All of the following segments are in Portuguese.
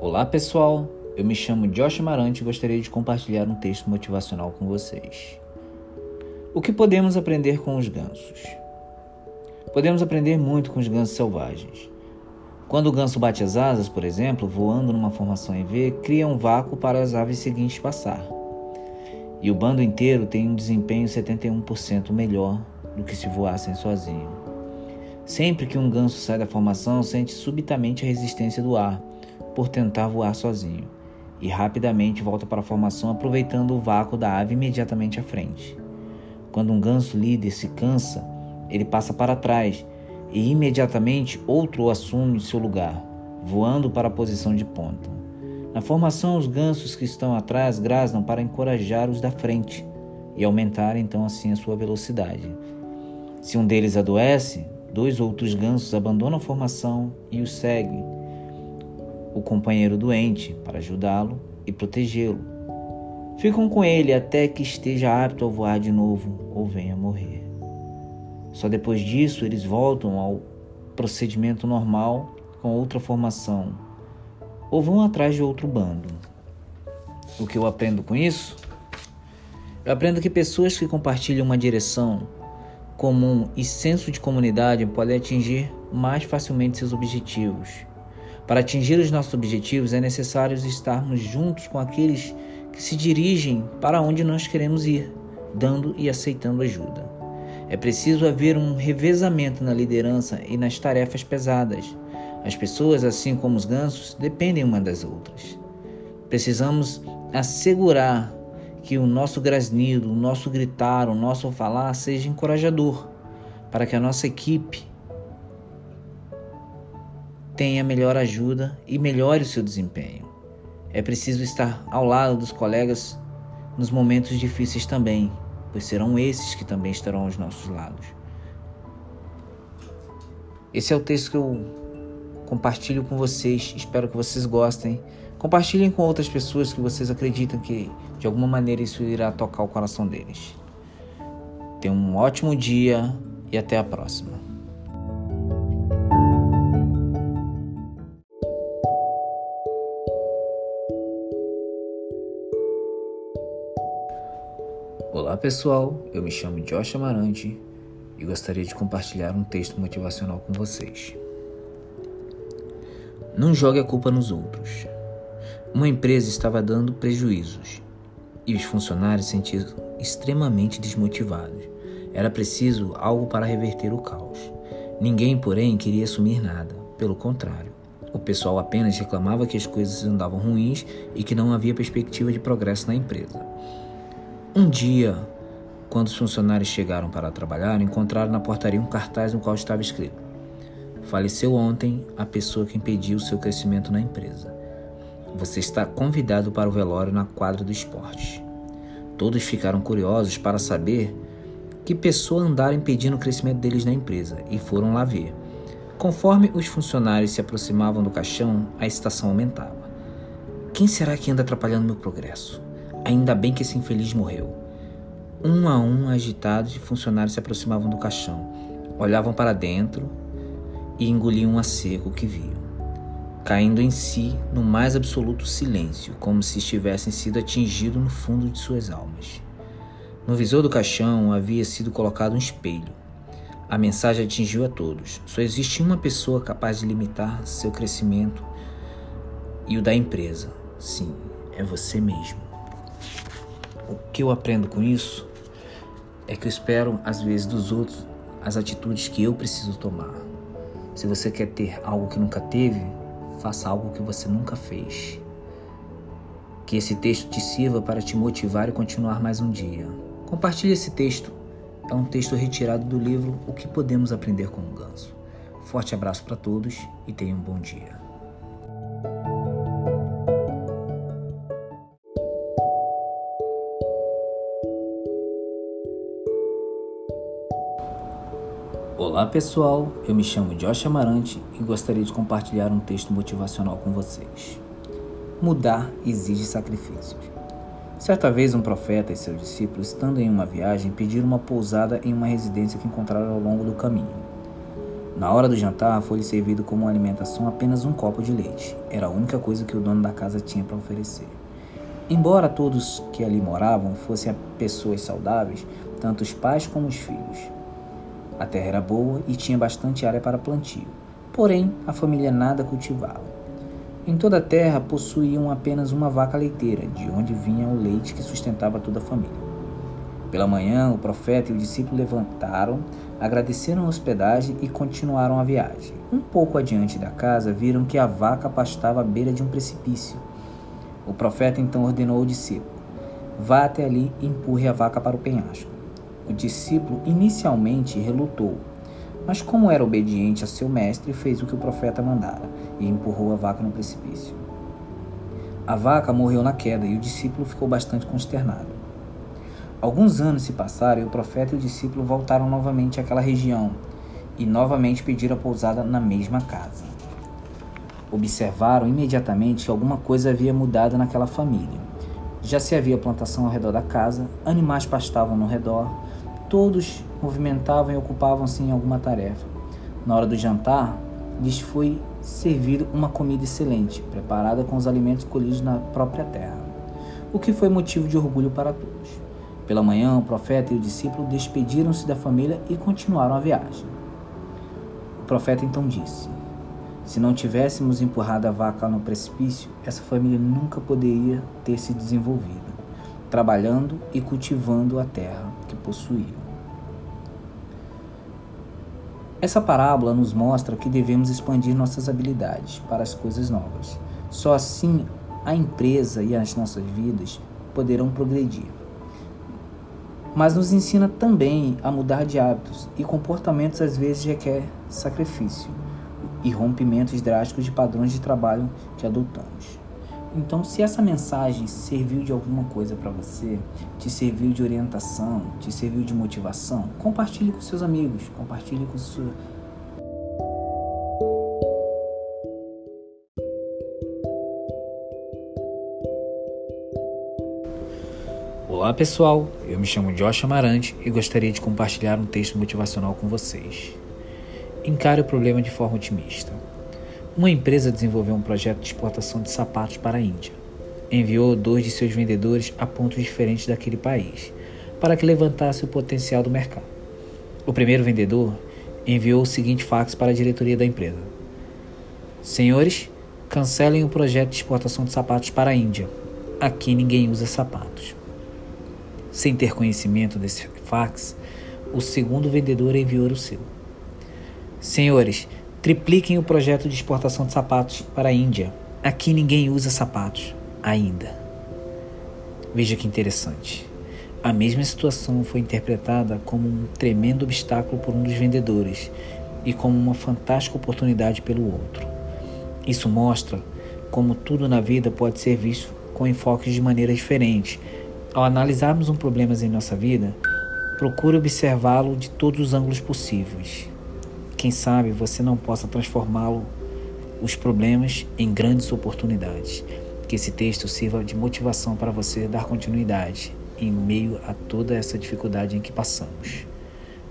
Olá pessoal, eu me chamo Josh Amarante e gostaria de compartilhar um texto motivacional com vocês. O que podemos aprender com os gansos? Podemos aprender muito com os gansos selvagens. Quando o ganso bate as asas, por exemplo, voando numa formação em V, cria um vácuo para as aves seguintes passar. E o bando inteiro tem um desempenho 71% melhor do que se voassem sozinho. Sempre que um ganso sai da formação, sente subitamente a resistência do ar por tentar voar sozinho e rapidamente volta para a formação aproveitando o vácuo da ave imediatamente à frente. Quando um ganso líder se cansa, ele passa para trás e imediatamente outro o assume seu lugar, voando para a posição de ponta. Na formação, os gansos que estão atrás grasnam para encorajar os da frente e aumentar então assim a sua velocidade. Se um deles adoece, dois outros gansos abandonam a formação e os seguem o companheiro doente para ajudá-lo e protegê-lo. Ficam com ele até que esteja apto a voar de novo ou venha morrer. Só depois disso eles voltam ao procedimento normal com outra formação ou vão atrás de outro bando. O que eu aprendo com isso? Eu aprendo que pessoas que compartilham uma direção comum e senso de comunidade podem atingir mais facilmente seus objetivos para atingir os nossos objetivos é necessário estarmos juntos com aqueles que se dirigem para onde nós queremos ir, dando e aceitando ajuda. É preciso haver um revezamento na liderança e nas tarefas pesadas. As pessoas, assim como os gansos, dependem uma das outras. Precisamos assegurar que o nosso grasnido, o nosso gritar, o nosso falar seja encorajador, para que a nossa equipe tenha melhor ajuda e melhore o seu desempenho. É preciso estar ao lado dos colegas nos momentos difíceis também, pois serão esses que também estarão aos nossos lados. Esse é o texto que eu compartilho com vocês, espero que vocês gostem. Compartilhem com outras pessoas que vocês acreditam que de alguma maneira isso irá tocar o coração deles. Tenham um ótimo dia e até a próxima. Pessoal, eu me chamo Josh Amarante e gostaria de compartilhar um texto motivacional com vocês. Não jogue a culpa nos outros. Uma empresa estava dando prejuízos e os funcionários se sentiam extremamente desmotivados. Era preciso algo para reverter o caos. Ninguém, porém, queria assumir nada. Pelo contrário, o pessoal apenas reclamava que as coisas andavam ruins e que não havia perspectiva de progresso na empresa. Um dia, quando os funcionários chegaram para trabalhar, encontraram na portaria um cartaz no qual estava escrito: Faleceu ontem a pessoa que impediu seu crescimento na empresa. Você está convidado para o velório na quadra do esporte. Todos ficaram curiosos para saber que pessoa andara impedindo o crescimento deles na empresa e foram lá ver. Conforme os funcionários se aproximavam do caixão, a excitação aumentava. Quem será que anda atrapalhando meu progresso? Ainda bem que esse infeliz morreu. Um a um, agitados, funcionários se aproximavam do caixão, olhavam para dentro e engoliam a seco que viam, caindo em si no mais absoluto silêncio, como se estivessem sido atingidos no fundo de suas almas. No visor do caixão havia sido colocado um espelho. A mensagem atingiu a todos. Só existe uma pessoa capaz de limitar seu crescimento e o da empresa. Sim, é você mesmo. O que eu aprendo com isso é que eu espero, às vezes, dos outros as atitudes que eu preciso tomar. Se você quer ter algo que nunca teve, faça algo que você nunca fez. Que esse texto te sirva para te motivar e continuar mais um dia. Compartilhe esse texto. É um texto retirado do livro O que Podemos Aprender com o Ganso. Forte abraço para todos e tenham um bom dia. Olá pessoal, eu me chamo Josh Amarante e gostaria de compartilhar um texto motivacional com vocês. Mudar exige sacrifícios. Certa vez um profeta e seus discípulos, estando em uma viagem, pediram uma pousada em uma residência que encontraram ao longo do caminho. Na hora do jantar, foi-lhe servido como alimentação apenas um copo de leite. Era a única coisa que o dono da casa tinha para oferecer. Embora todos que ali moravam fossem pessoas saudáveis, tanto os pais como os filhos. A terra era boa e tinha bastante área para plantio, porém a família nada cultivava. Em toda a terra possuíam apenas uma vaca leiteira, de onde vinha o leite que sustentava toda a família. Pela manhã, o profeta e o discípulo levantaram, agradeceram a hospedagem e continuaram a viagem. Um pouco adiante da casa, viram que a vaca pastava à beira de um precipício. O profeta então ordenou ao discípulo: Vá até ali e empurre a vaca para o penhasco. O discípulo inicialmente relutou, mas, como era obediente a seu mestre, fez o que o profeta mandara e empurrou a vaca no precipício. A vaca morreu na queda e o discípulo ficou bastante consternado. Alguns anos se passaram e o profeta e o discípulo voltaram novamente àquela região e novamente pediram a pousada na mesma casa. Observaram imediatamente que alguma coisa havia mudado naquela família. Já se havia plantação ao redor da casa, animais pastavam no redor, todos movimentavam e ocupavam-se em alguma tarefa. Na hora do jantar, lhes foi servido uma comida excelente, preparada com os alimentos colhidos na própria terra, o que foi motivo de orgulho para todos. Pela manhã, o profeta e o discípulo despediram-se da família e continuaram a viagem. O profeta então disse: Se não tivéssemos empurrado a vaca no precipício, essa família nunca poderia ter se desenvolvido, trabalhando e cultivando a terra que possuíam. Essa parábola nos mostra que devemos expandir nossas habilidades para as coisas novas. Só assim a empresa e as nossas vidas poderão progredir mas nos ensina também a mudar de hábitos e comportamentos às vezes requer sacrifício e rompimentos drásticos de padrões de trabalho que adotamos. Então, se essa mensagem serviu de alguma coisa para você, te serviu de orientação, te serviu de motivação, compartilhe com seus amigos, compartilhe com sua Olá pessoal, eu me chamo Josh Amarante e gostaria de compartilhar um texto motivacional com vocês. Encare o problema de forma otimista. Uma empresa desenvolveu um projeto de exportação de sapatos para a Índia. Enviou dois de seus vendedores a pontos diferentes daquele país, para que levantasse o potencial do mercado. O primeiro vendedor enviou o seguinte fax para a diretoria da empresa: Senhores, cancelem o projeto de exportação de sapatos para a Índia. Aqui ninguém usa sapatos. Sem ter conhecimento desse fax, o segundo vendedor enviou o seu. Senhores, tripliquem o projeto de exportação de sapatos para a Índia. Aqui ninguém usa sapatos ainda. Veja que interessante. A mesma situação foi interpretada como um tremendo obstáculo por um dos vendedores e como uma fantástica oportunidade pelo outro. Isso mostra como tudo na vida pode ser visto com enfoques de maneira diferente ao analisarmos um problema em nossa vida, procure observá-lo de todos os ângulos possíveis. Quem sabe você não possa transformá-lo, os problemas, em grandes oportunidades. Que esse texto sirva de motivação para você dar continuidade em meio a toda essa dificuldade em que passamos.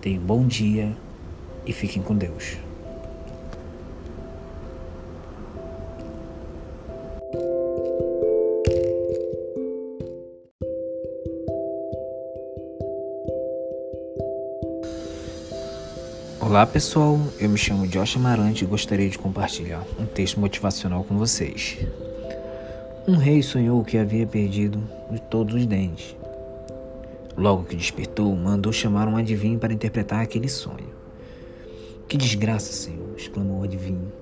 Tenha um bom dia e fiquem com Deus. Olá pessoal, eu me chamo Josh Amarante e gostaria de compartilhar um texto motivacional com vocês. Um rei sonhou que havia perdido todos os dentes. Logo que despertou, mandou chamar um adivinho para interpretar aquele sonho. Que desgraça, senhor! exclamou o adivinho.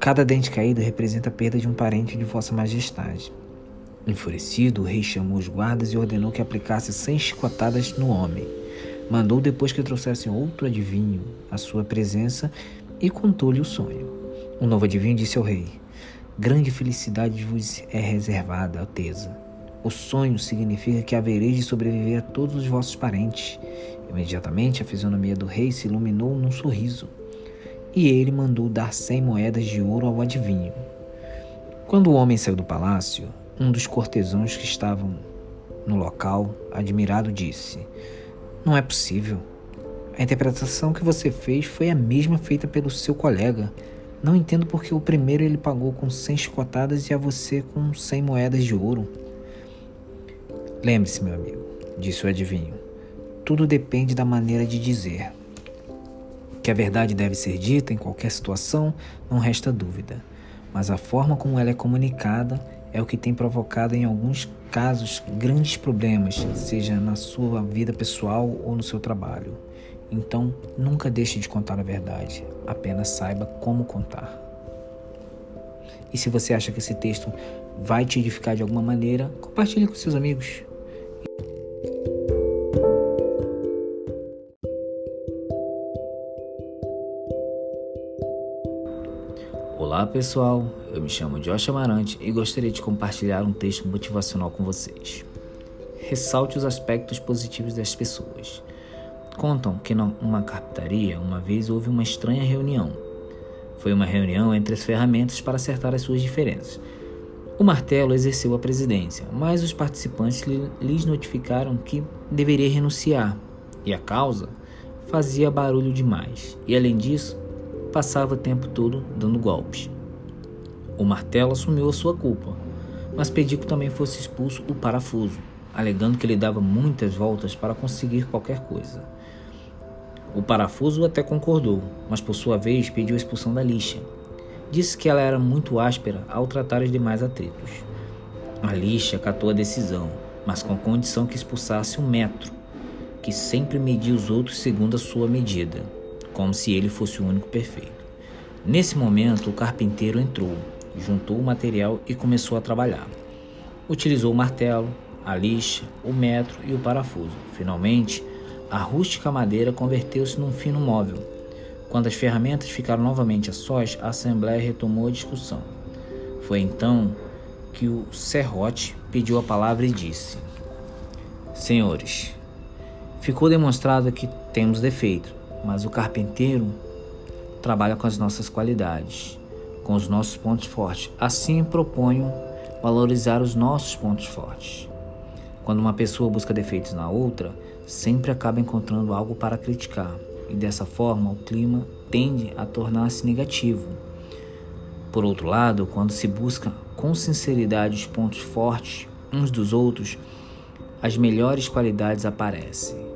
Cada dente caído representa a perda de um parente de Vossa Majestade. Enfurecido, o rei chamou os guardas e ordenou que aplicasse cem chicotadas no homem. Mandou depois que trouxessem outro adivinho à sua presença e contou-lhe o sonho. O novo adivinho disse ao rei: Grande felicidade vos é reservada, Alteza. O sonho significa que havereis de sobreviver a todos os vossos parentes. Imediatamente a fisionomia do rei se iluminou num sorriso, e ele mandou dar cem moedas de ouro ao adivinho. Quando o homem saiu do palácio, um dos cortesãos que estavam no local, admirado, disse: não é possível. A interpretação que você fez foi a mesma feita pelo seu colega. Não entendo porque o primeiro ele pagou com 100 chicotadas e a você com 100 moedas de ouro. Lembre-se, meu amigo, disse o adivinho. Tudo depende da maneira de dizer. Que a verdade deve ser dita em qualquer situação, não resta dúvida. Mas a forma como ela é comunicada é o que tem provocado em alguns casos grandes problemas, seja na sua vida pessoal ou no seu trabalho. Então, nunca deixe de contar a verdade, apenas saiba como contar. E se você acha que esse texto vai te edificar de alguma maneira, compartilhe com seus amigos. Olá pessoal, eu me chamo Josh Amarante e gostaria de compartilhar um texto motivacional com vocês. Ressalte os aspectos positivos das pessoas. Contam que numa carpintaria, uma vez houve uma estranha reunião. Foi uma reunião entre as ferramentas para acertar as suas diferenças. O martelo exerceu a presidência, mas os participantes lhes notificaram que deveria renunciar, e a causa fazia barulho demais, e além disso, passava o tempo todo dando golpes. O martelo assumiu a sua culpa, mas pediu que também fosse expulso o parafuso, alegando que ele dava muitas voltas para conseguir qualquer coisa. O parafuso até concordou, mas por sua vez pediu a expulsão da lixa. Disse que ela era muito áspera ao tratar os demais atritos. A lixa acatou a decisão, mas com a condição que expulsasse um metro, que sempre media os outros segundo a sua medida, como se ele fosse o único perfeito. Nesse momento, o carpinteiro entrou, juntou o material e começou a trabalhar. Utilizou o martelo, a lixa, o metro e o parafuso. Finalmente, a rústica madeira converteu-se num fino móvel. Quando as ferramentas ficaram novamente a sós, a Assembleia retomou a discussão. Foi então que o serrote pediu a palavra e disse: Senhores, ficou demonstrado que temos defeito, mas o carpinteiro trabalha com as nossas qualidades, com os nossos pontos fortes. Assim proponho valorizar os nossos pontos fortes. Quando uma pessoa busca defeitos na outra, sempre acaba encontrando algo para criticar, e dessa forma o clima tende a tornar-se negativo. Por outro lado, quando se busca com sinceridade os pontos fortes uns dos outros, as melhores qualidades aparecem.